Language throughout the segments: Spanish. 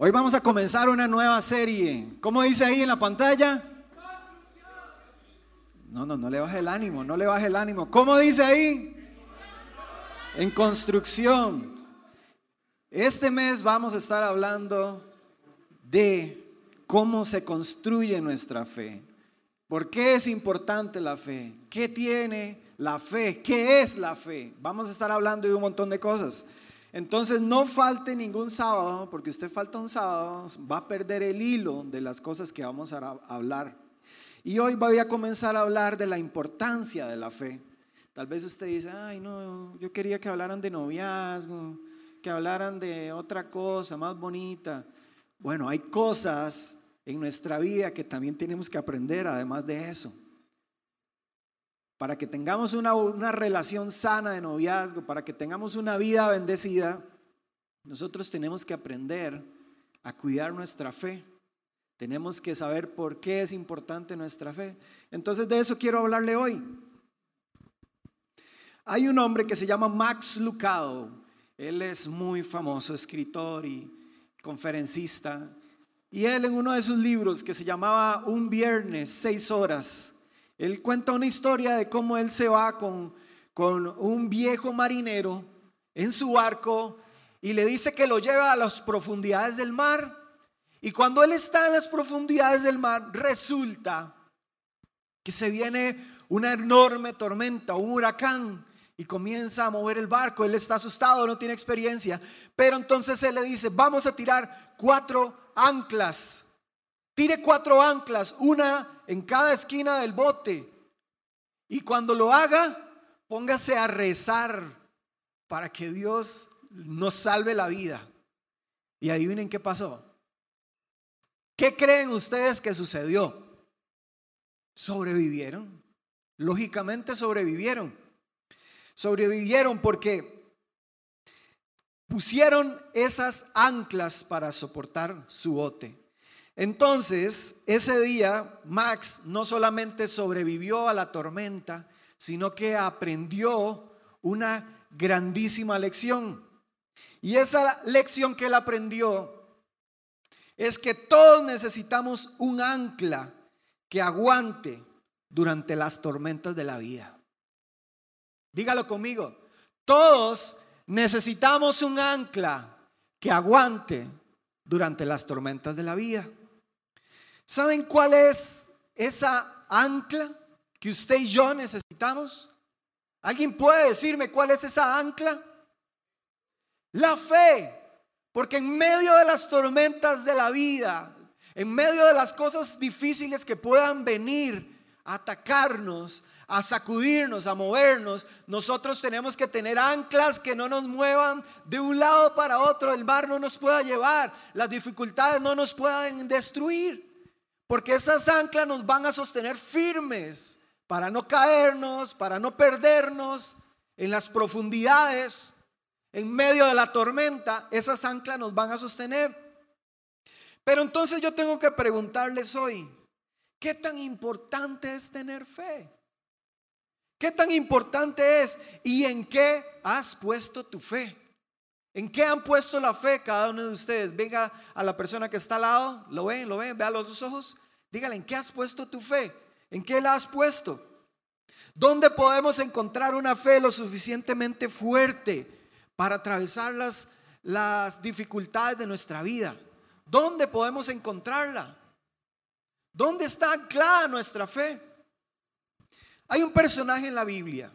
Hoy vamos a comenzar una nueva serie. ¿Cómo dice ahí en la pantalla? No, no, no le baje el ánimo, no le baje el ánimo. ¿Cómo dice ahí? En construcción. Este mes vamos a estar hablando de cómo se construye nuestra fe. ¿Por qué es importante la fe? ¿Qué tiene la fe? ¿Qué es la fe? Vamos a estar hablando de un montón de cosas. Entonces no falte ningún sábado, porque usted falta un sábado, va a perder el hilo de las cosas que vamos a hablar. Y hoy voy a comenzar a hablar de la importancia de la fe. Tal vez usted dice, ay no, yo quería que hablaran de noviazgo, que hablaran de otra cosa más bonita. Bueno, hay cosas en nuestra vida que también tenemos que aprender además de eso. Para que tengamos una, una relación sana de noviazgo, para que tengamos una vida bendecida, nosotros tenemos que aprender a cuidar nuestra fe. Tenemos que saber por qué es importante nuestra fe. Entonces de eso quiero hablarle hoy. Hay un hombre que se llama Max Lucado. Él es muy famoso, escritor y conferencista. Y él en uno de sus libros que se llamaba Un viernes, seis horas, él cuenta una historia de cómo él se va con, con un viejo marinero en su barco y le dice que lo lleva a las profundidades del mar. Y cuando él está en las profundidades del mar, resulta que se viene una enorme tormenta, un huracán, y comienza a mover el barco. Él está asustado, no tiene experiencia. Pero entonces él le dice, vamos a tirar cuatro anclas. Tire cuatro anclas, una en cada esquina del bote. Y cuando lo haga, póngase a rezar para que Dios nos salve la vida. Y adivinen qué pasó. ¿Qué creen ustedes que sucedió? Sobrevivieron. Lógicamente sobrevivieron. Sobrevivieron porque pusieron esas anclas para soportar su bote. Entonces, ese día, Max no solamente sobrevivió a la tormenta, sino que aprendió una grandísima lección. Y esa lección que él aprendió es que todos necesitamos un ancla que aguante durante las tormentas de la vida. Dígalo conmigo, todos Necesitamos un ancla que aguante durante las tormentas de la vida. ¿Saben cuál es esa ancla que usted y yo necesitamos? ¿Alguien puede decirme cuál es esa ancla? La fe. Porque en medio de las tormentas de la vida, en medio de las cosas difíciles que puedan venir a atacarnos, a sacudirnos, a movernos, nosotros tenemos que tener anclas que no nos muevan de un lado para otro, el mar no nos pueda llevar, las dificultades no nos puedan destruir, porque esas anclas nos van a sostener firmes para no caernos, para no perdernos en las profundidades, en medio de la tormenta, esas anclas nos van a sostener. Pero entonces yo tengo que preguntarles hoy, ¿qué tan importante es tener fe? ¿Qué tan importante es y en qué has puesto tu fe? ¿En qué han puesto la fe cada uno de ustedes? Venga a la persona que está al lado, lo ven, lo ven, vea los dos ojos. Dígale, ¿en qué has puesto tu fe? ¿En qué la has puesto? ¿Dónde podemos encontrar una fe lo suficientemente fuerte para atravesar las, las dificultades de nuestra vida? ¿Dónde podemos encontrarla? ¿Dónde está anclada nuestra fe? Hay un personaje en la Biblia,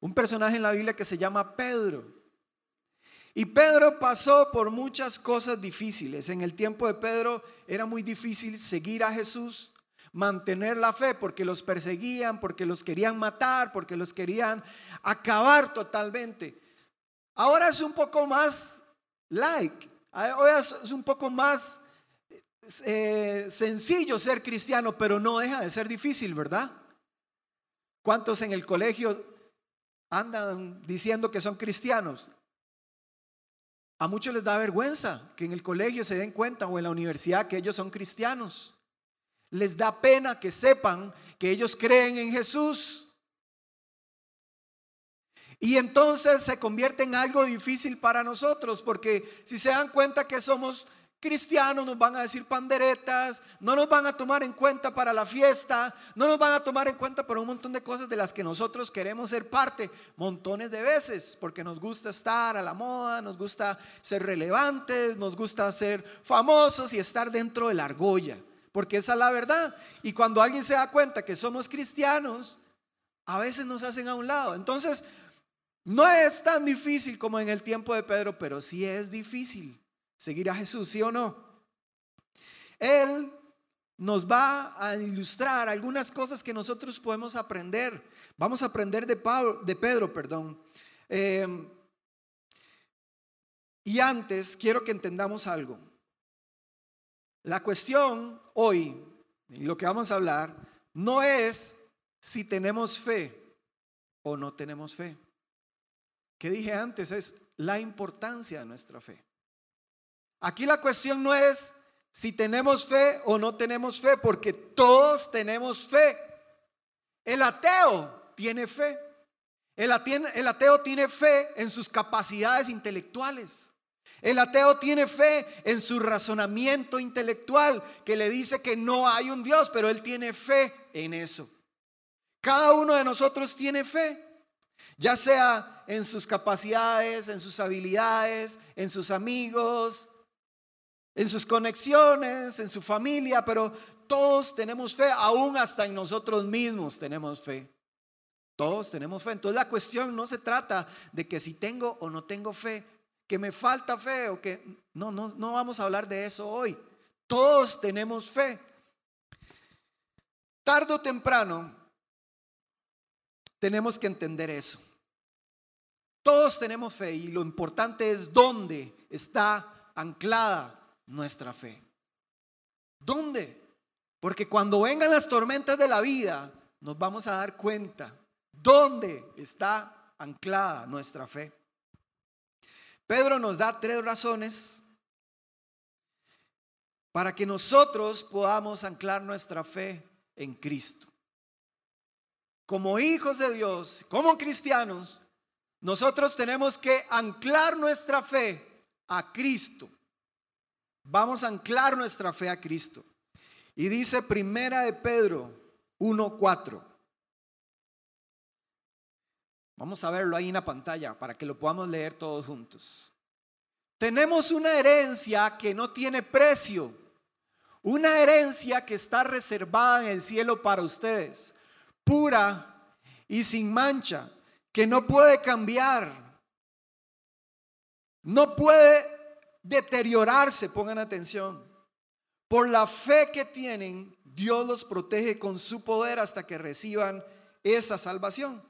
un personaje en la Biblia que se llama Pedro. Y Pedro pasó por muchas cosas difíciles. En el tiempo de Pedro era muy difícil seguir a Jesús, mantener la fe, porque los perseguían, porque los querían matar, porque los querían acabar totalmente. Ahora es un poco más like, ahora es un poco más eh, sencillo ser cristiano, pero no deja de ser difícil, ¿verdad? ¿Cuántos en el colegio andan diciendo que son cristianos? A muchos les da vergüenza que en el colegio se den cuenta o en la universidad que ellos son cristianos. Les da pena que sepan que ellos creen en Jesús. Y entonces se convierte en algo difícil para nosotros, porque si se dan cuenta que somos cristianos, nos van a decir panderetas, no nos van a tomar en cuenta para la fiesta, no nos van a tomar en cuenta para un montón de cosas de las que nosotros queremos ser parte montones de veces, porque nos gusta estar a la moda, nos gusta ser relevantes, nos gusta ser famosos y estar dentro de la argolla, porque esa es la verdad. Y cuando alguien se da cuenta que somos cristianos, a veces nos hacen a un lado. Entonces, no es tan difícil como en el tiempo de Pedro, pero sí es difícil seguir a Jesús, ¿sí o no? Él nos va a ilustrar algunas cosas que nosotros podemos aprender. Vamos a aprender de, Pablo, de Pedro, perdón. Em, y antes quiero que entendamos algo. La cuestión hoy, lo que vamos a hablar, no es si tenemos fe o no tenemos fe. Que dije antes es la importancia de nuestra fe. Aquí la cuestión no es si tenemos fe o no tenemos fe, porque todos tenemos fe. El ateo tiene fe. El ateo, tiene fe en sus capacidades intelectuales. El ateo tiene fe en su razonamiento intelectual que le dice que no hay un Dios, pero él tiene fe en eso. Cada uno de nosotros tiene fe, ya sea en sus capacidades, en sus habilidades, en sus amigos, en sus conexiones, en su familia, pero todos tenemos fe, aún hasta en nosotros mismos tenemos fe. Todos tenemos fe. Entonces la cuestión no se trata de que si tengo o no tengo fe, que me falta fe o que... No, no, no vamos a hablar de eso hoy. Todos tenemos fe. Tardo o temprano tenemos que entender eso. Todos tenemos fe y lo importante es dónde está anclada nuestra fe. ¿Dónde? Porque cuando vengan las tormentas de la vida, nos vamos a dar cuenta dónde está anclada nuestra fe. Pedro nos da tres razones para que nosotros podamos anclar nuestra fe en Cristo. Como hijos de Dios, como cristianos, nosotros tenemos que anclar nuestra fe a Cristo. Vamos a anclar nuestra fe a Cristo. Y dice Primera de Pedro 1:4. Vamos a verlo ahí en la pantalla para que lo podamos leer todos juntos. Tenemos una herencia que no tiene precio. Una herencia que está reservada en el cielo para ustedes, pura y sin mancha, que no puede cambiar. No puede deteriorarse, pongan atención. Por la fe que tienen, Dios los protege con su poder hasta que reciban esa salvación,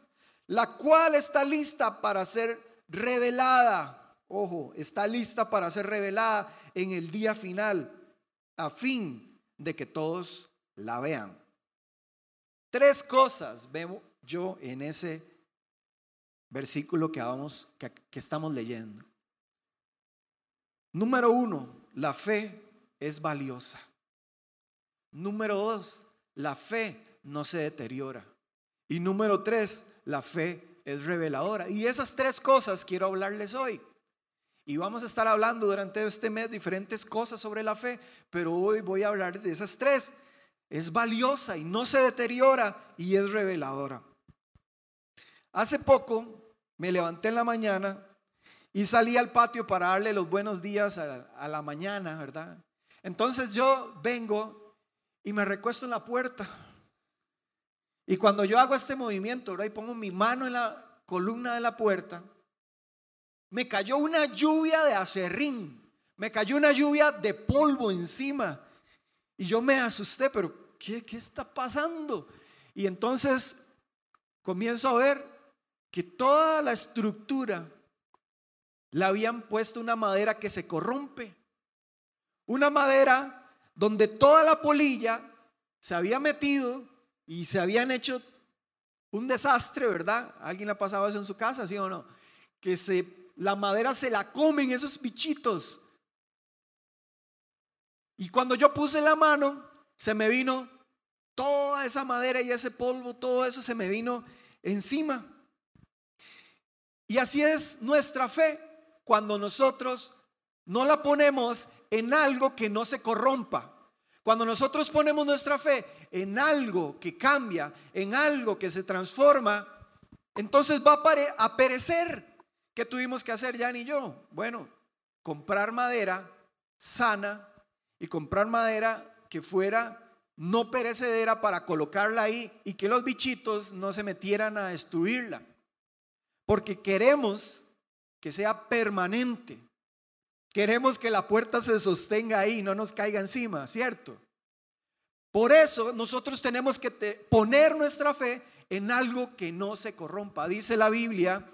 la cual está lista para ser revelada. Ojo, está lista para ser revelada en el día final, a fin de que todos la vean. Tres cosas veo yo en ese versículo que, vamos, que estamos leyendo. Número uno, la fe es valiosa. Número dos, la fe no se deteriora. Y número tres, la fe es reveladora. Y esas tres cosas quiero hablarles hoy. Y vamos a estar hablando durante este mes diferentes cosas sobre la fe, pero hoy voy a hablar de esas tres. Es valiosa y no se deteriora y es reveladora. Hace poco me levanté en la mañana y salí al patio para darle los buenos días a, la mañana, ¿verdad? Entonces yo vengo y me recuesto en la puerta. Y cuando yo hago este movimiento, ¿verdad? Y pongo mi mano en la columna de la puerta, me cayó una lluvia de acerrín, me cayó una lluvia de polvo encima. Y yo me asusté, pero ¿qué, qué está pasando? Y entonces comienzo a ver que toda la estructura le habían puesto una madera que se corrompe. Una madera donde toda la polilla se había metido y se habían hecho un desastre, ¿verdad? ¿Alguien ha pasado eso en su casa, sí o no? Que se, la madera se la comen esos bichitos. Y cuando yo puse la mano, se me vino toda esa madera y ese polvo, todo eso se me vino encima. Y así es nuestra fe cuando nosotros no la ponemos en algo que no se corrompa. Cuando nosotros ponemos nuestra fe en algo que cambia, en algo que se transforma, entonces va a perecer. ¿Qué tuvimos que hacer, Jan y yo? Bueno, comprar madera sana y comprar madera que fuera no perecedera para colocarla ahí y que los bichitos no se metieran a destruirla. Porque queremos que sea permanente. Queremos que la puerta se sostenga ahí, no nos caiga encima, ¿cierto? Por eso nosotros tenemos que poner nuestra fe en algo que no se corrompa. Dice la Biblia,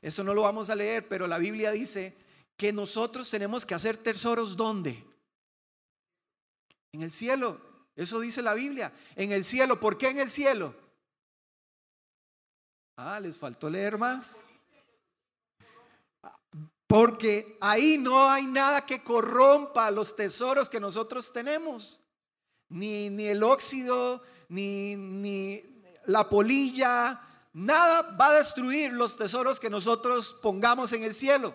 eso no lo vamos a leer, pero la Biblia dice que nosotros tenemos que hacer tesoros ¿dónde? En el cielo. Eso dice la Biblia. En el cielo. ¿Por qué en el cielo? Ah, les faltó leer más. Porque ahí no hay nada que corrompa los tesoros que nosotros tenemos. Ni, ni el óxido, ni, ni la polilla, nada va a destruir los tesoros que nosotros pongamos en el cielo.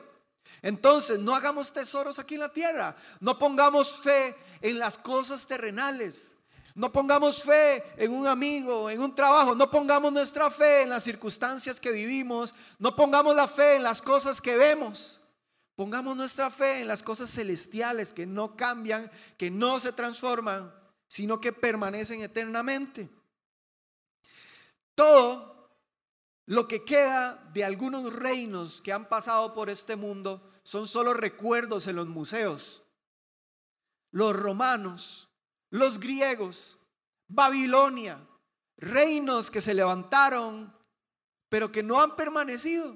Entonces, no hagamos tesoros aquí en la tierra. No pongamos fe en las cosas terrenales. No pongamos fe en un amigo, en un trabajo. No pongamos nuestra fe en las circunstancias que vivimos. No pongamos la fe en las cosas que vemos. Pongamos nuestra fe en las cosas celestiales que no cambian, que no se transforman, sino que permanecen eternamente. Todo lo que queda de algunos reinos que han pasado por este mundo son solo recuerdos en los museos. Los romanos, los griegos, Babilonia, reinos que se levantaron, pero que no han permanecido.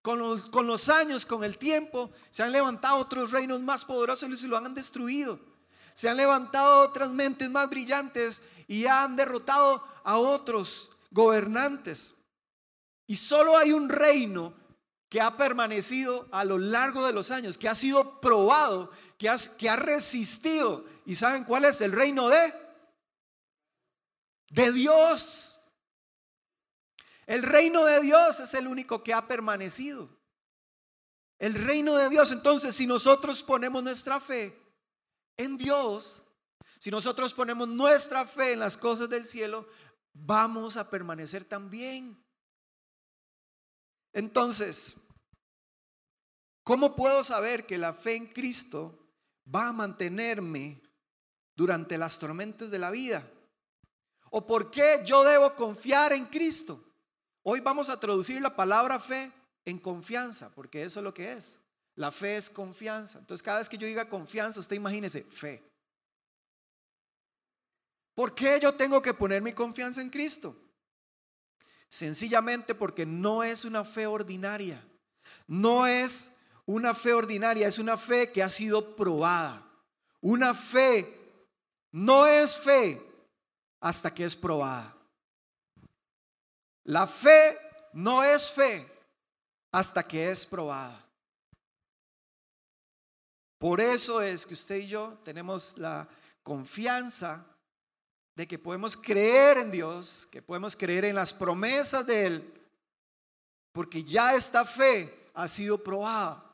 Con los, años, con el tiempo, se han levantado otros reinos más poderosos y lo han destruido. Se han levantado otras mentes más brillantes y han derrotado a otros gobernantes. Y solo hay un reino que ha permanecido a lo largo de los años, que ha sido probado, que, que ha resistido. ¿Y saben cuál es? El reino de, de Dios. El reino de Dios es el único que ha permanecido. El reino de Dios. Entonces, si nosotros ponemos nuestra fe en Dios, si nosotros ponemos nuestra fe en las cosas del cielo, vamos a permanecer también. Entonces, ¿cómo puedo saber que la fe en Cristo va a mantenerme durante las tormentas de la vida? ¿O por qué yo debo confiar en Cristo? Hoy vamos a traducir la palabra fe en confianza, porque eso es lo que es. La fe es confianza. Entonces, cada vez que yo diga confianza, usted imagínese fe. ¿Por qué yo tengo que poner mi confianza en Cristo? Sencillamente porque no es una fe ordinaria. No es una fe ordinaria, es una fe que ha sido probada. Una fe no es fe hasta que es probada. La fe no es fe hasta que es probada. Por eso es que usted y yo tenemos la confianza de que podemos creer en Dios, que podemos creer en las promesas de Él, porque ya esta fe ha sido probada.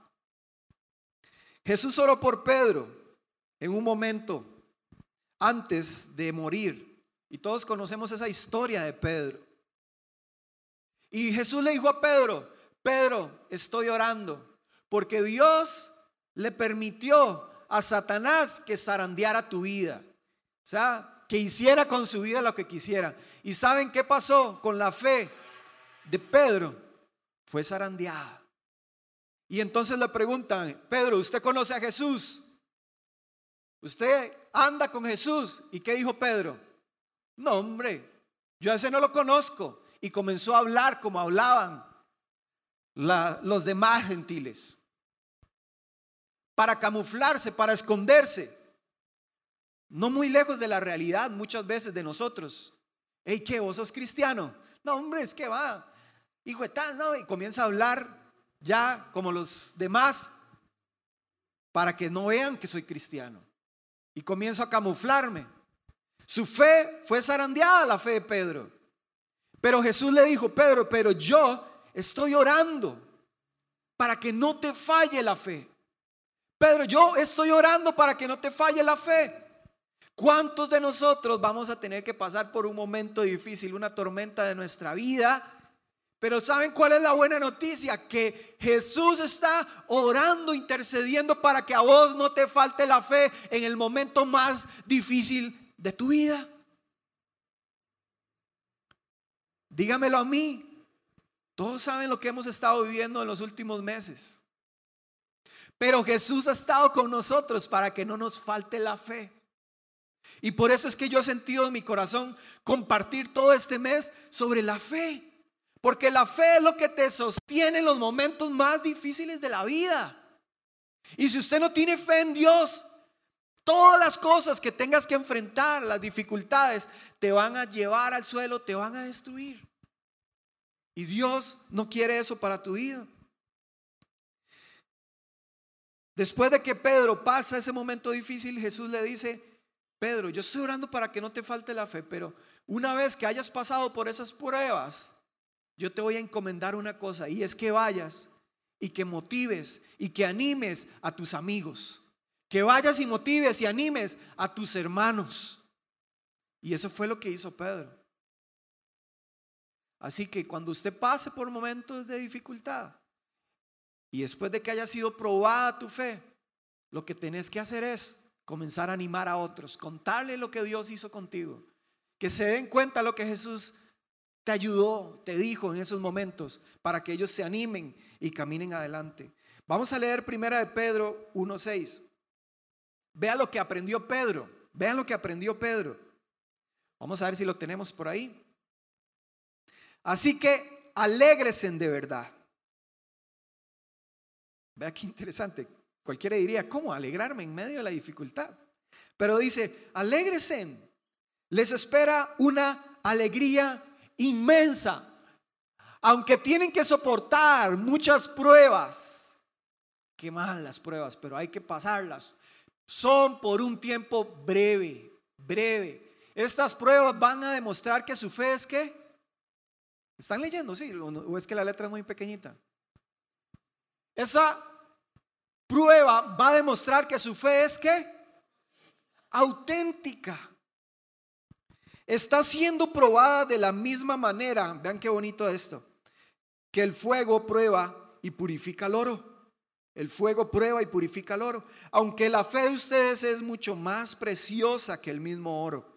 Jesús oró por Pedro en un momento antes de morir, y todos conocemos esa historia de Pedro. Y Jesús le dijo a Pedro, Pedro, estoy orando, porque Dios le permitió a Satanás que zarandeara tu vida. O sea, que hiciera con su vida lo que quisiera. ¿Y saben qué pasó con la fe de Pedro? Fue zarandeada. Y entonces le preguntan, Pedro, ¿usted conoce a Jesús? ¿Usted anda con Jesús? ¿Y qué dijo Pedro? No, hombre, yo a ese no lo conozco y comenzó a hablar como hablaban los demás gentiles. Para camuflarse, para esconderse. No muy lejos de la realidad muchas veces de nosotros. Hey, ¿qué? ¿Vos sos cristiano? No, hombre, es que va. Hijo de tal, ¿no? Y comienza a hablar ya como los demás para que no vean que soy cristiano. Y comienzo a camuflarme. Su fe fue zarandeada, la fe de Pedro. Pero Jesús le dijo, Pedro, pero yo estoy orando para que no te falle la fe. Pedro, yo estoy orando para que no te falle la fe. ¿Cuántos de nosotros vamos a tener que pasar por un momento difícil, una tormenta de nuestra vida? Pero ¿saben cuál es la buena noticia? Que Jesús está orando, intercediendo para que a vos no te falte la fe en el momento más difícil de tu vida. Dígamelo a mí. Todos saben lo que hemos estado viviendo en los últimos meses. Pero Jesús ha estado con nosotros para que no nos falte la fe. Y por eso es que yo he sentido en mi corazón compartir todo este mes sobre la fe. Porque la fe es lo que te sostiene en los momentos más difíciles de la vida. Y si usted no tiene fe en Dios, todas las cosas que tengas que enfrentar, las dificultades, te van a llevar al suelo, te van a destruir. Y Dios no quiere eso para tu vida. Después de que Pedro pasa ese momento difícil, Jesús le dice, Pedro, yo estoy orando para que no te falte la fe, pero una vez que hayas pasado por esas pruebas, yo te voy a encomendar una cosa y es que vayas y que motives y que animes a tus amigos. Que vayas y motives y animes a tus hermanos. Y eso fue lo que hizo Pedro. Así que cuando usted pase por momentos de dificultad, y después de que haya sido probada tu fe, lo que tenés que hacer es comenzar a animar a otros, contarle lo que Dios hizo contigo, que se den cuenta lo que Jesús te ayudó, te dijo en esos momentos, para que ellos se animen y caminen adelante. Vamos a leer primera de Pedro 1.6. Vea lo que aprendió Pedro, vean lo que aprendió Pedro. Vamos a ver si lo tenemos por ahí. Así que alégresen de verdad Vea qué interesante. Cualquiera diría, ¿cómo alegrarme en medio de la dificultad? Pero dice, alégresen. Les espera una alegría inmensa. Aunque tienen que soportar muchas pruebas. Qué mal las pruebas, pero hay que pasarlas. Son por un tiempo breve, breve. Estas pruebas van a demostrar que su fe es que... ¿Están leyendo? Sí, o es que la letra es muy pequeñita. Esa prueba va a demostrar que su fe es que auténtica. Está siendo probada de la misma manera, vean qué bonito esto, que el fuego prueba y purifica el oro. El fuego prueba y purifica el oro, aunque la fe de ustedes es mucho más preciosa que el mismo oro.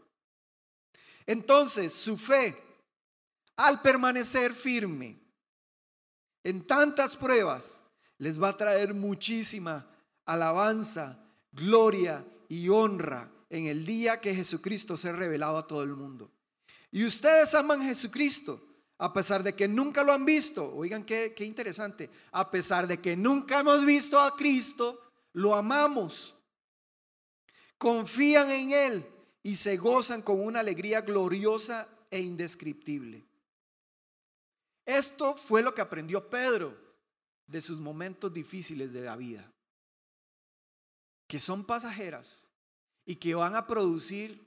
Entonces, su fe, al permanecer firme en tantas pruebas, les va a traer muchísima alabanza, gloria y honra en el día que Jesucristo se ha revelado a todo el mundo. Y ustedes aman a Jesucristo, a pesar de que nunca lo han visto. Oigan qué, qué interesante. A pesar de que nunca hemos visto a Cristo, lo amamos. Confían en Él y se gozan con una alegría gloriosa e indescriptible. Esto fue lo que aprendió Pedro de sus momentos difíciles de la vida, que son pasajeras y que van a producir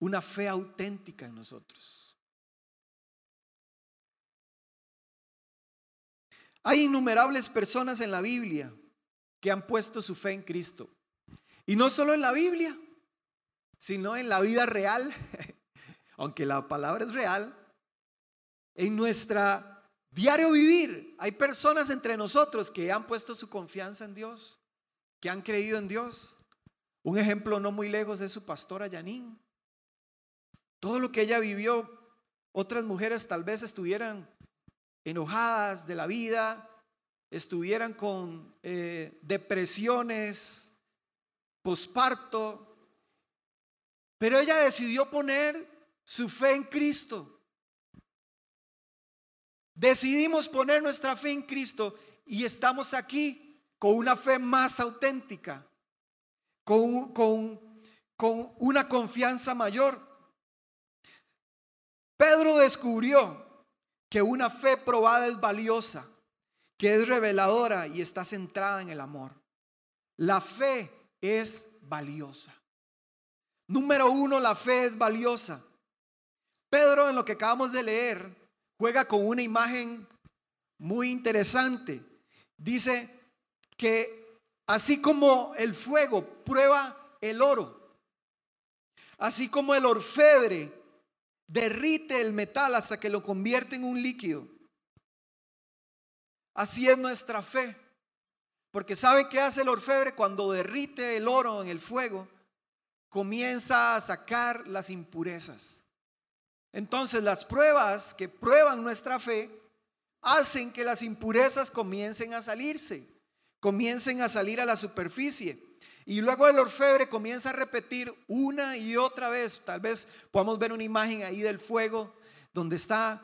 una fe auténtica en nosotros. Hay innumerables personas en la Biblia que han puesto su fe en Cristo. Y no solo en la Biblia, sino en la vida real, aunque la palabra es real, en nuestra Diario vivir. Hay personas entre nosotros que han puesto su confianza en Dios, que han creído en Dios. Un ejemplo no muy lejos es su pastora Yanin. Todo lo que ella vivió, otras mujeres tal vez estuvieran enojadas de la vida, estuvieran con eh, depresiones, posparto, pero ella decidió poner su fe en Cristo. Decidimos poner nuestra fe en Cristo y estamos aquí con una fe más auténtica, con, con, con una confianza mayor. Pedro descubrió que una fe probada es valiosa, que es reveladora y está centrada en el amor. La fe es valiosa. Número uno, la fe es valiosa. Pedro, en lo que acabamos de leer, juega con una imagen muy interesante. Dice que Así como el fuego prueba el oro, así como el orfebre derrite el metal hasta que lo convierte en un líquido, así es nuestra fe. Porque ¿sabe qué hace el orfebre cuando derrite el oro en el fuego? Comienza a sacar las impurezas. Entonces las pruebas que prueban nuestra fe hacen que las impurezas comiencen a salirse, comiencen a salir a la superficie. Y luego el orfebre comienza a repetir una y otra vez. Tal vez podamos ver una imagen ahí del fuego donde está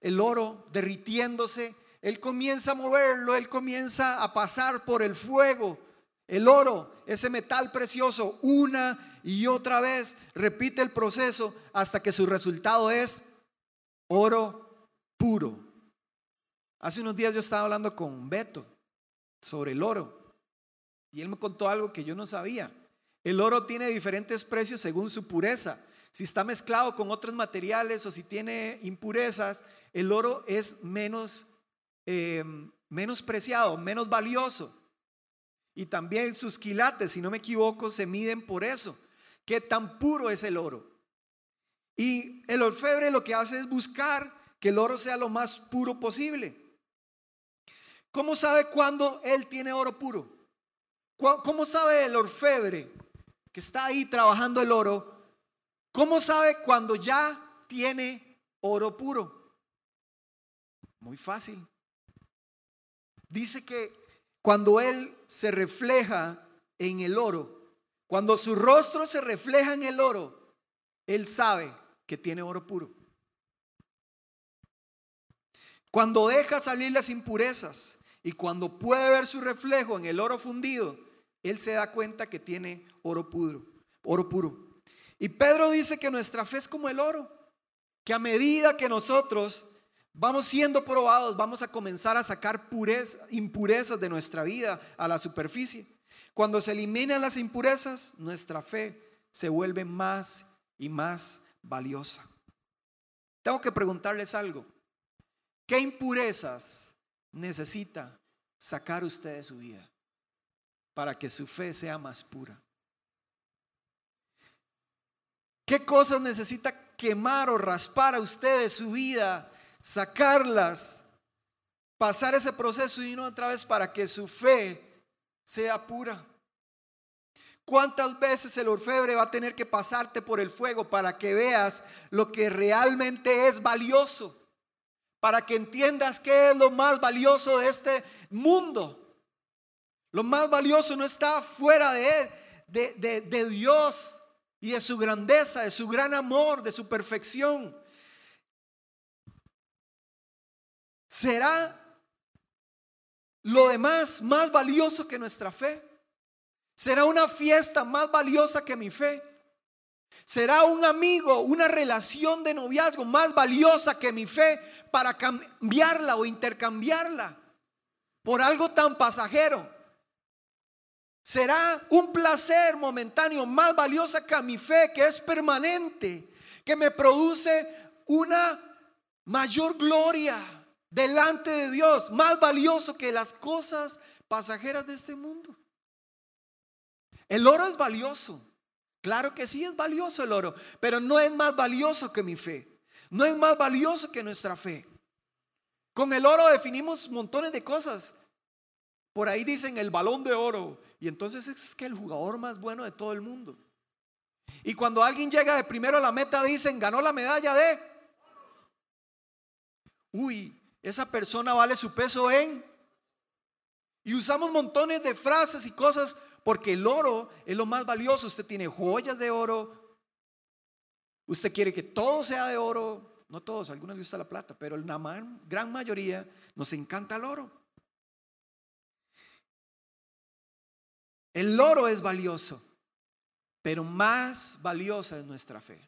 el oro derritiéndose. Él comienza a moverlo, él comienza a pasar por el fuego. El oro, ese metal precioso, una y otra vez repite el proceso hasta que su resultado es oro puro. Hace unos días yo estaba hablando con Beto sobre el oro y él me contó algo que yo no sabía. El oro tiene diferentes precios según su pureza. Si está mezclado con otros materiales o si tiene impurezas, el oro es menos, eh, menos preciado, menos valioso. Y también sus quilates, si no me equivoco, se miden por eso. Qué tan puro es el oro. Y el orfebre lo que hace es buscar que el oro sea lo más puro posible. ¿Cómo sabe cuándo él tiene oro puro? ¿Cómo sabe el orfebre que está ahí trabajando el oro? ¿Cómo sabe cuando ya tiene oro puro? Muy fácil. Dice que cuando él se refleja en el oro, cuando su rostro se refleja en el oro, él sabe que tiene oro puro. Cuando deja salir las impurezas y cuando puede ver su reflejo en el oro fundido, él se da cuenta que tiene oro puro, oro puro. Y Pedro dice que nuestra fe es como el oro, que a medida que nosotros vamos siendo probados, vamos a comenzar a sacar impurezas de nuestra vida a la superficie. Cuando se eliminan las impurezas, nuestra fe se vuelve más y más valiosa. Tengo que preguntarles algo. ¿Qué impurezas necesita sacar usted de su vida para que su fe sea más pura? ¿Qué cosas necesita quemar o raspar a usted de su vida, sacarlas, pasar ese proceso y una otra vez para que su fe sea pura? ¿Cuántas veces el orfebre va a tener que pasarte por el fuego para que veas lo que realmente es valioso? Para que entiendas qué es lo más valioso de este mundo. Lo más valioso no está fuera de él, de, de Dios y de su grandeza, de su gran amor, de su perfección. ¿Será lo demás más valioso que nuestra fe? Será una fiesta más valiosa que mi fe. Será un amigo, una relación de noviazgo más valiosa que mi fe para cambiarla o intercambiarla por algo tan pasajero. Será un placer momentáneo más valiosa que mi fe, que es permanente, que me produce una mayor gloria delante de Dios, más valioso que las cosas pasajeras de este mundo. El oro es valioso. Claro que sí es valioso el oro, pero no es más valioso que mi fe. No es más valioso que nuestra fe. Con el oro definimos montones de cosas. Por ahí dicen el balón de oro. Y entonces es que el jugador más bueno de todo el mundo. Y cuando alguien llega de primero a la meta, dicen, ganó la medalla de... Uy, esa persona vale su peso en... Y usamos montones de frases y cosas porque el oro es lo más valioso. Usted tiene joyas de oro. Usted quiere que todo sea de oro. No todos, algunos les gusta la plata, pero la gran mayoría nos encanta el oro. El oro es valioso, pero más valiosa es nuestra fe.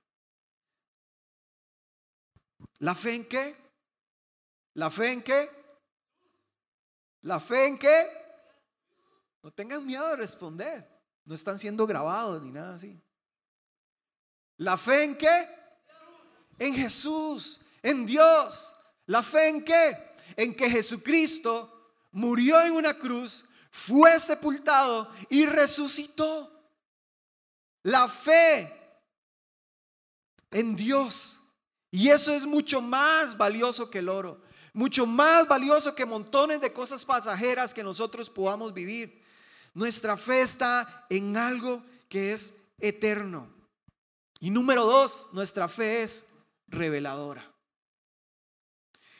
¿La fe en qué? ¿La fe en qué? ¿La fe en qué? No tengan miedo de responder. No están siendo grabados ni nada así. ¿La fe en qué? En Jesús, en Dios. ¿La fe en qué? En que Jesucristo murió en una cruz, fue sepultado y resucitó. La fe en Dios. Y eso es mucho más valioso que el oro, mucho más valioso que montones de cosas pasajeras que nosotros podamos vivir. Nuestra fe está en algo que es eterno. Y número dos, nuestra fe es reveladora.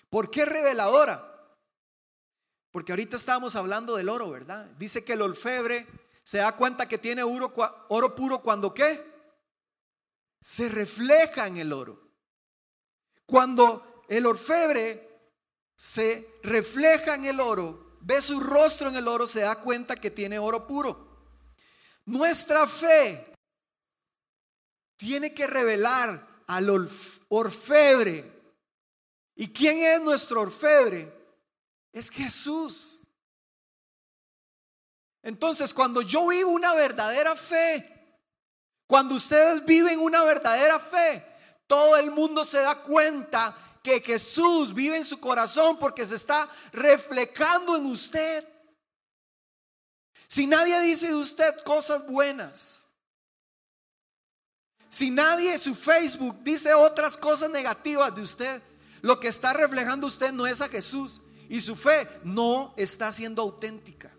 ¿Por qué reveladora? Porque ahorita estábamos hablando del oro, ¿verdad? Dice que el orfebre se da cuenta que tiene oro, oro puro cuando qué? Se refleja en el oro. Cuando el orfebre se refleja en el oro, ve su rostro en el oro, se da cuenta que tiene oro puro. Nuestra fe tiene que revelar al orfebre. ¿Y quién es nuestro orfebre? Es Jesús. Entonces, cuando yo vivo una verdadera fe, cuando ustedes viven una verdadera fe, todo el mundo se da cuenta que Jesús vive en su corazón porque se está reflejando en usted. Si nadie dice de usted cosas buenas, si nadie en su Facebook dice otras cosas negativas de usted, lo que está reflejando usted no es a Jesús y su fe no está siendo auténtica.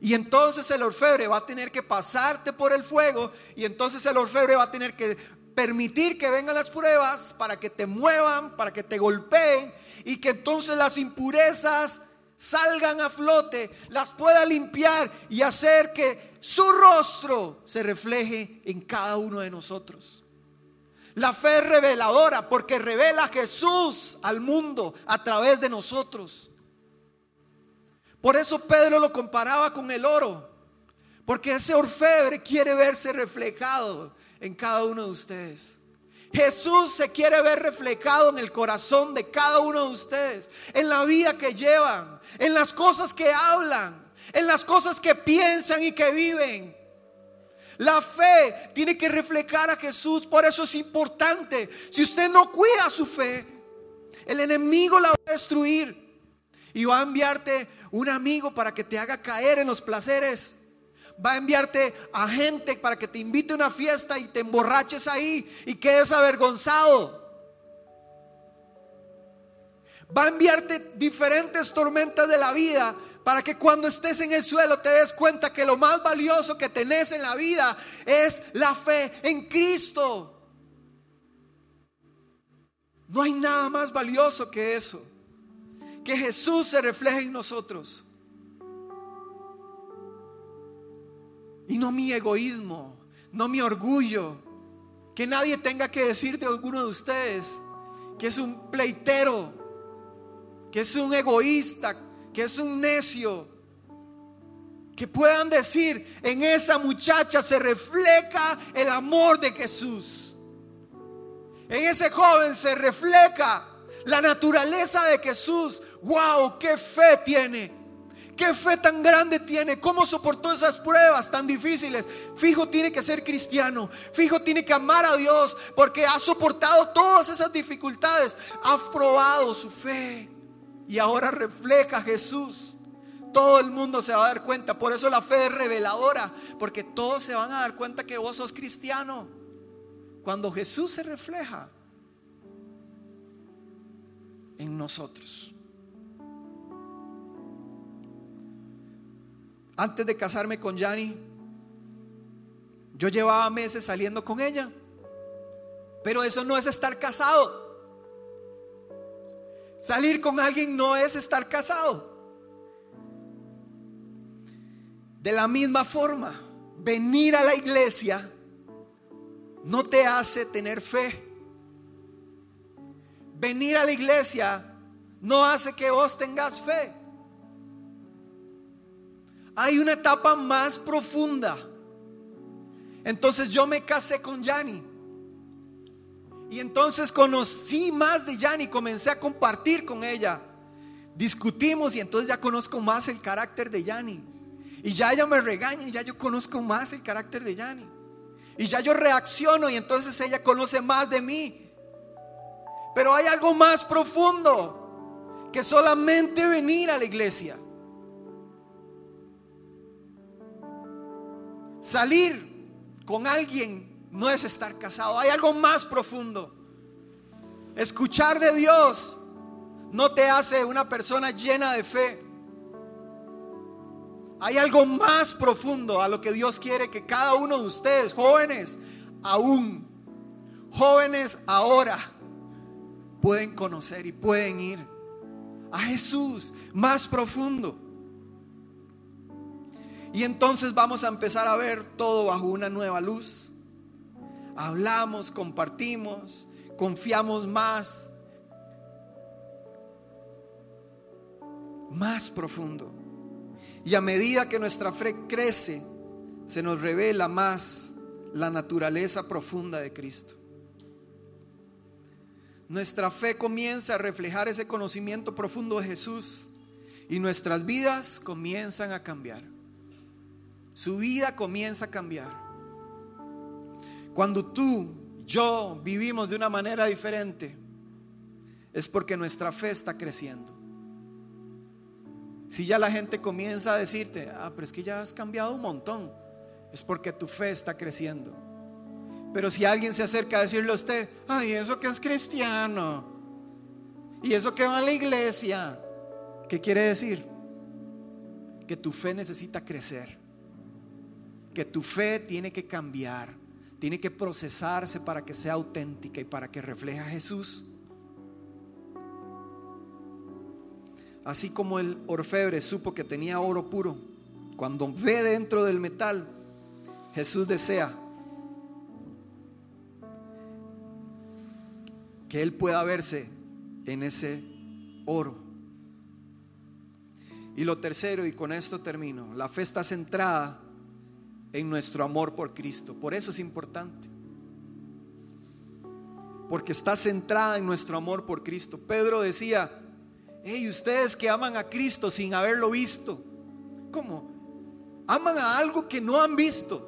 Y entonces el orfebre va a tener que pasarte por el fuego y entonces el orfebre va a tener que permitir que vengan las pruebas para que te muevan, para que te golpeen y que entonces las impurezas salgan a flote, las pueda limpiar y hacer que su rostro se refleje en cada uno de nosotros. La fe es reveladora porque revela a Jesús al mundo a través de nosotros. Por eso Pedro lo comparaba con el oro. Porque ese orfebre quiere verse reflejado en cada uno de ustedes. Jesús se quiere ver reflejado en el corazón de cada uno de ustedes, en la vida que llevan, en las cosas que hablan, en las cosas que piensan y que viven. La fe tiene que reflejar a Jesús, por eso es importante. Si usted no cuida su fe, el enemigo la va a destruir y va a enviarte un amigo para que te haga caer en los placeres. Va a enviarte a gente para que te invite a una fiesta y te emborraches ahí y quedes avergonzado. Va a enviarte diferentes tormentas de la vida para que cuando estés en el suelo te des cuenta que lo más valioso que tenés en la vida es la fe en Cristo. No hay nada más valioso que eso que Jesús se refleje en nosotros. Y no mi egoísmo, no mi orgullo. Que nadie tenga que decir de alguno de ustedes que es un pleitero, que es un egoísta, que es un necio. Que puedan decir, en esa muchacha se refleja el amor de Jesús. En ese joven se refleja la naturaleza de Jesús wow, qué fe tiene. ¿Qué fe tan grande tiene? ¿Cómo soportó esas pruebas tan difíciles? Fijo tiene que ser cristiano. Fijo tiene que amar a Dios porque ha soportado todas esas dificultades. Ha probado su fe y ahora refleja Jesús. Todo el mundo se va a dar cuenta. Por eso la fe es reveladora. Porque todos se van a dar cuenta que vos sos cristiano. Cuando Jesús se refleja en nosotros. Antes de casarme con Yani, yo llevaba meses saliendo con ella. Pero eso no es estar casado. Salir con alguien no es estar casado. De la misma forma, venir a la iglesia no te hace tener fe. Venir a la iglesia no hace que vos tengas fe hay una etapa más profunda. Entonces yo me casé con Yani. Y entonces conocí más de Jan y comencé a compartir con ella. Discutimos y entonces ya conozco más el carácter de Yanni. Y ya ella me regaña y ya yo conozco más el carácter de Yanni. Y ya yo reacciono y entonces ella conoce más de mí. Pero hay algo más profundo que solamente venir a la iglesia. Salir con alguien no es estar casado. Hay algo más profundo. Escuchar de Dios no te hace una persona llena de fe. Hay algo más profundo a lo que Dios quiere que cada uno de ustedes, jóvenes aún, jóvenes ahora, pueden conocer y pueden ir a Jesús más profundo. Y entonces vamos a empezar a ver todo bajo una nueva luz. Hablamos, compartimos, confiamos más, más profundo. Y a medida que nuestra fe crece, se nos revela más la naturaleza profunda de Cristo. Nuestra fe comienza a reflejar ese conocimiento profundo de Jesús y nuestras vidas comienzan a cambiar. Su vida comienza a cambiar. Cuando tú, yo vivimos de una manera diferente, es porque nuestra fe está creciendo. Si ya la gente comienza a decirte, ah, pero es que ya has cambiado un montón, es porque tu fe está creciendo. Pero si alguien se acerca a decirle a usted, ay, eso que es cristiano, y eso que va a la iglesia, ¿qué quiere decir? Que tu fe necesita crecer, que tu fe tiene que cambiar, tiene que procesarse para que sea auténtica y para que refleje a Jesús. Así como el orfebre supo que tenía oro puro, cuando ve dentro del metal, Jesús desea que Él pueda verse en ese oro. Y lo tercero, y con esto termino, la fe está centrada en nuestro amor por Cristo. Por eso es importante. Porque está centrada en nuestro amor por Cristo. Pedro decía, hey, ustedes que aman a Cristo sin haberlo visto, ¿cómo? Aman a algo que no han visto.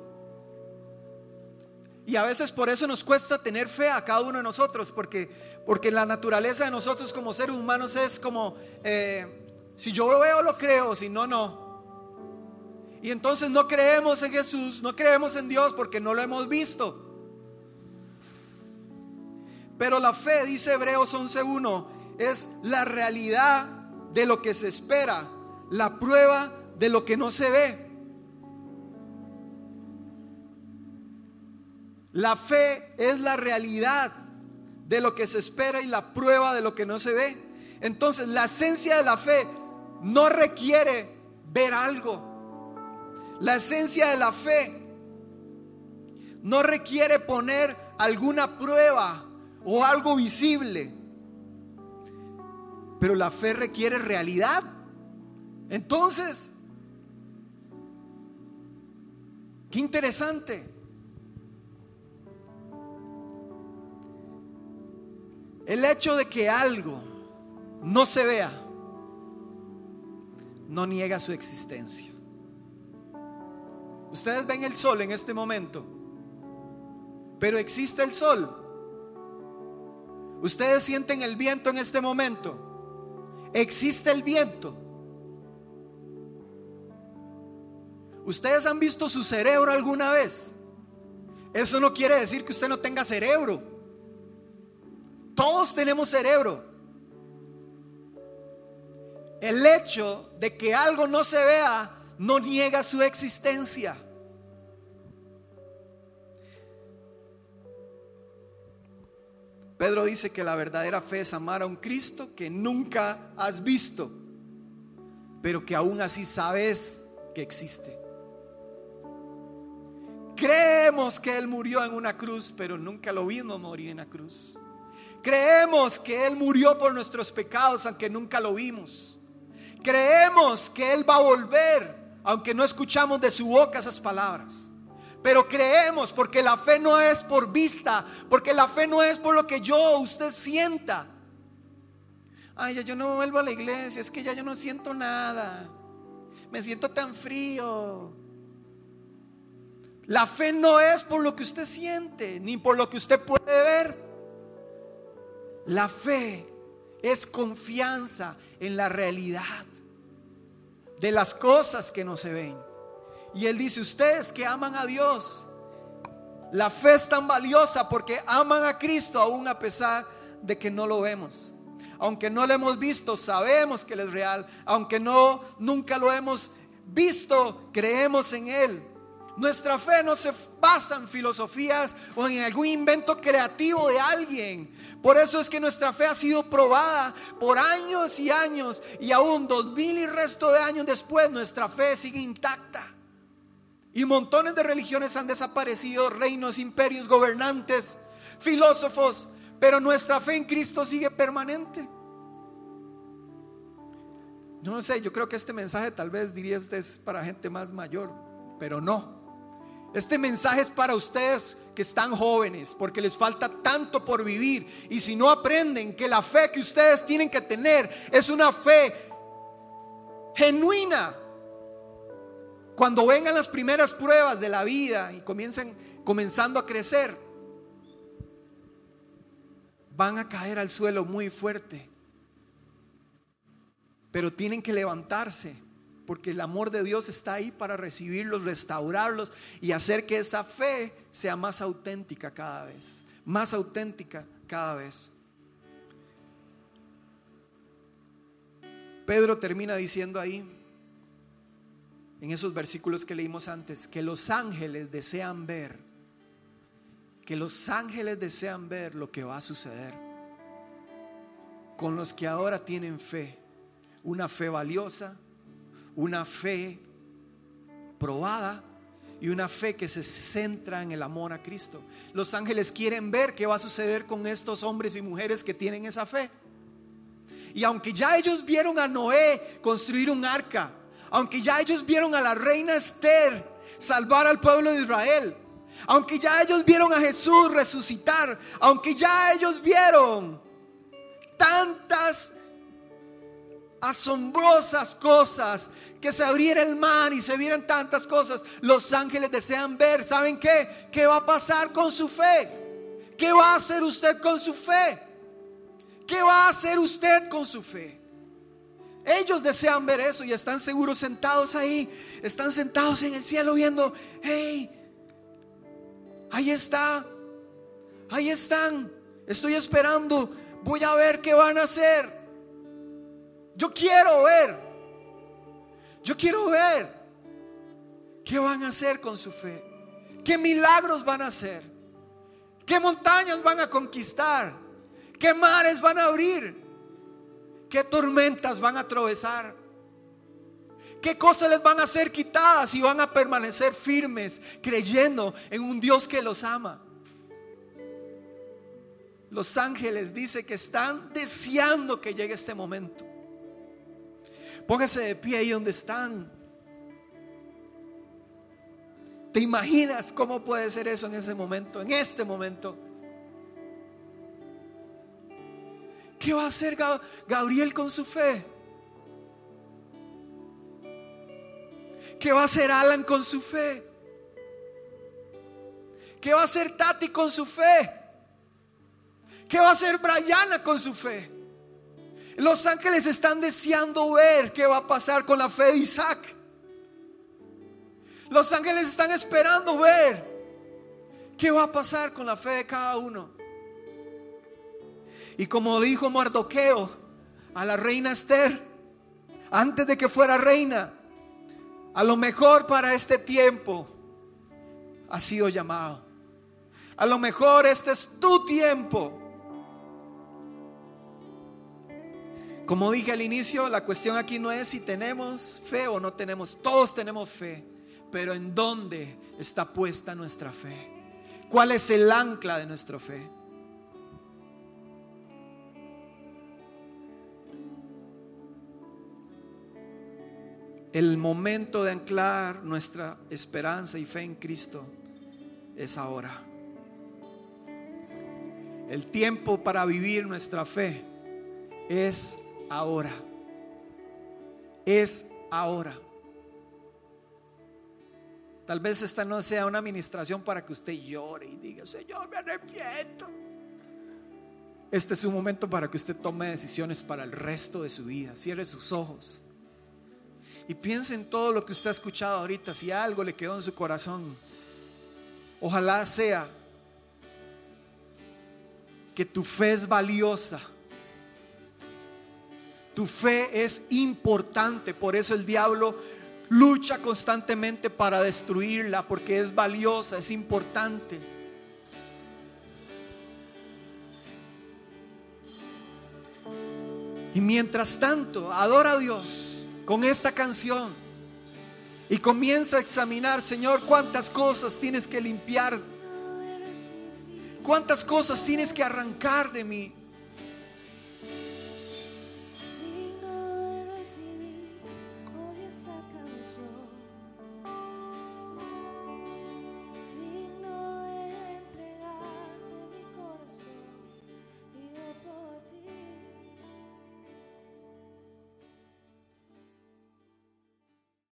Y a veces por eso nos cuesta tener fe a cada uno de nosotros, porque, porque la naturaleza de nosotros como seres humanos es como, eh, si yo lo veo, lo creo, si no, no. Y entonces no creemos en Jesús, no creemos en Dios porque no lo hemos visto. Pero la fe, dice Hebreos 11.1, es la realidad de lo que se espera, la prueba de lo que no se ve. La fe es la realidad de lo que se espera y la prueba de lo que no se ve. Entonces, la esencia de la fe no requiere ver algo. La esencia de la fe no requiere poner alguna prueba o algo visible. Pero la fe requiere realidad. Entonces, qué interesante. El hecho de que algo no se vea no niega su existencia. Ustedes ven el sol en este momento, pero existe el sol. Ustedes sienten el viento en este momento, existe el viento. ¿Ustedes han visto su cerebro alguna vez? Eso no quiere decir que usted no tenga cerebro. Todos tenemos cerebro. El hecho de que algo no se vea no niega su existencia. Pedro dice que la verdadera fe es amar a un Cristo que nunca has visto, pero que aún así sabes que existe. Creemos que Él murió en una cruz, pero nunca lo vimos morir en la cruz. Creemos que Él murió por nuestros pecados, aunque nunca lo vimos. Creemos que Él va a volver, aunque no escuchamos de su boca esas palabras. Pero creemos porque la fe no es por vista, porque la fe no es por lo que yo, usted sienta. Ay, ya yo no vuelvo a la iglesia, es que ya yo no siento nada. Me siento tan frío. La fe no es por lo que usted siente, ni por lo que usted puede ver. La fe es confianza en la realidad de las cosas que no se ven. Y él dice, ustedes que aman a Dios, la fe es tan valiosa porque aman a Cristo aún a pesar de que no lo vemos. Aunque no lo hemos visto, sabemos que Él es real. Aunque no, nunca lo hemos visto, creemos en Él. Nuestra fe no se basa en filosofías o en algún invento creativo de alguien. Por eso es que nuestra fe ha sido probada por años y años y aún dos mil y resto de años después nuestra fe sigue intacta. Y montones de religiones han desaparecido, reinos, imperios, gobernantes, filósofos, pero nuestra fe en Cristo sigue permanente. No sé, yo creo que este mensaje tal vez diría usted es para gente más mayor, pero no. Este mensaje es para ustedes que están jóvenes, porque les falta tanto por vivir. Y si no aprenden que la fe que ustedes tienen que tener es una fe genuina, cuando vengan las primeras pruebas de la vida y comiencen comenzando a crecer, van a caer al suelo muy fuerte. Pero tienen que levantarse porque el amor de Dios está ahí para recibirlos, restaurarlos y hacer que esa fe sea más auténtica cada vez, más auténtica cada vez. Pedro termina diciendo ahí, en esos versículos que leímos antes, que los ángeles desean ver, que los ángeles desean ver lo que va a suceder con los que ahora tienen fe, una fe valiosa, una fe probada y una fe que se centra en el amor a Cristo. Los ángeles quieren ver qué va a suceder con estos hombres y mujeres que tienen esa fe. Y aunque ya ellos vieron a Noé construir un arca, aunque ya ellos vieron a la reina Esther salvar al pueblo de Israel, aunque ya ellos vieron a Jesús resucitar, aunque ya ellos vieron tantas asombrosas cosas, que se abriera el mar y se vieran tantas cosas. Los ángeles desean ver, ¿saben qué? ¿Qué va a pasar con su fe? ¿Qué va a hacer usted con su fe? ¿Qué va a hacer usted con su fe? Ellos desean ver eso y están seguros sentados ahí, están sentados en el cielo viendo, hey, ahí está, ahí están, estoy esperando, voy a ver qué van a hacer. Yo quiero ver. Yo quiero ver qué van a hacer con su fe. ¿Qué milagros van a hacer? ¿Qué montañas van a conquistar? ¿Qué mares van a abrir? ¿Qué tormentas van a atravesar? ¿Qué cosas les van a ser quitadas y van a permanecer firmes creyendo en un Dios que los ama? Los ángeles dice que están deseando que llegue este momento. Póngase de pie ahí donde están. ¿Te imaginas cómo puede ser eso en ese momento, en este momento? ¿Qué va a hacer Gabriel con su fe? ¿Qué va a hacer Alan con su fe? ¿Qué va a hacer Tati con su fe? ¿Qué va a hacer Brianna con su fe? Los ángeles están deseando ver qué va a pasar con la fe de Isaac. Los ángeles están esperando ver qué va a pasar con la fe de cada uno. Y como dijo Mardoqueo a la reina Esther, antes de que fuera reina, a lo mejor para este tiempo ha sido llamado. A lo mejor este es tu tiempo Como dije al inicio, la cuestión aquí no es si tenemos fe o no tenemos. Todos tenemos fe. Pero ¿en dónde está puesta nuestra fe? ¿Cuál es el ancla de nuestra fe? El momento de anclar nuestra esperanza y fe en Cristo es ahora. El tiempo para vivir nuestra fe es ahora. Es ahora. Tal vez esta no sea una administración para que usted llore y diga, Señor, me arrepiento. Este es un momento para que usted tome decisiones para el resto de su vida. Cierre sus ojos y piense en todo lo que usted ha escuchado ahorita, si algo le quedó en su corazón. Ojalá sea que tu fe es valiosa. Tu fe es importante, por eso el diablo lucha constantemente para destruirla, porque es valiosa, es importante. Y mientras tanto, adora a Dios con esta canción y comienza a examinar, Señor, cuántas cosas tienes que limpiar, cuántas cosas tienes que arrancar de mí.